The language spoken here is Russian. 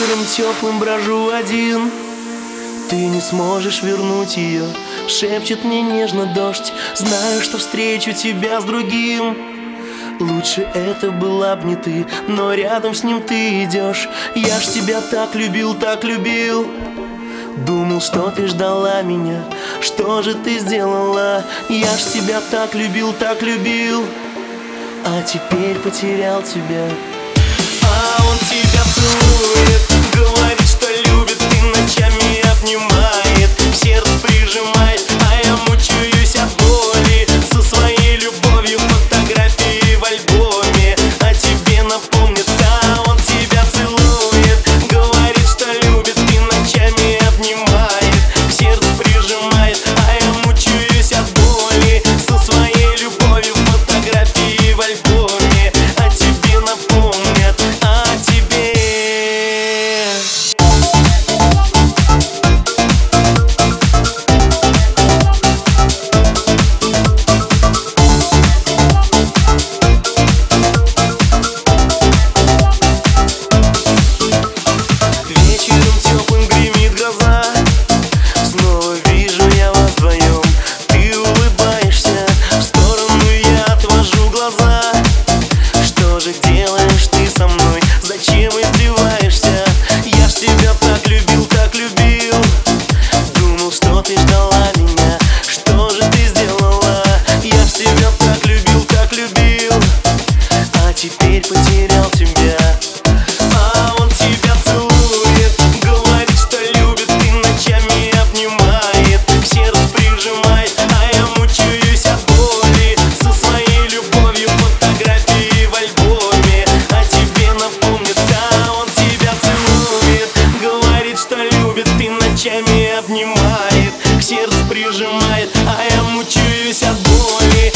Вечером теплым брожу один. Ты не сможешь вернуть ее Шепчет мне нежно дождь. Знаю, что встречу тебя с другим. Лучше это была б не ты Но рядом с ним ты идешь Я ж тебя так любил, так любил. Думал, что ты ждала меня. Что же ты сделала? Я ж тебя так любил, так любил. А теперь потерял тебя. А он тебя целует так сердце прижимает А я мучаюсь от боли.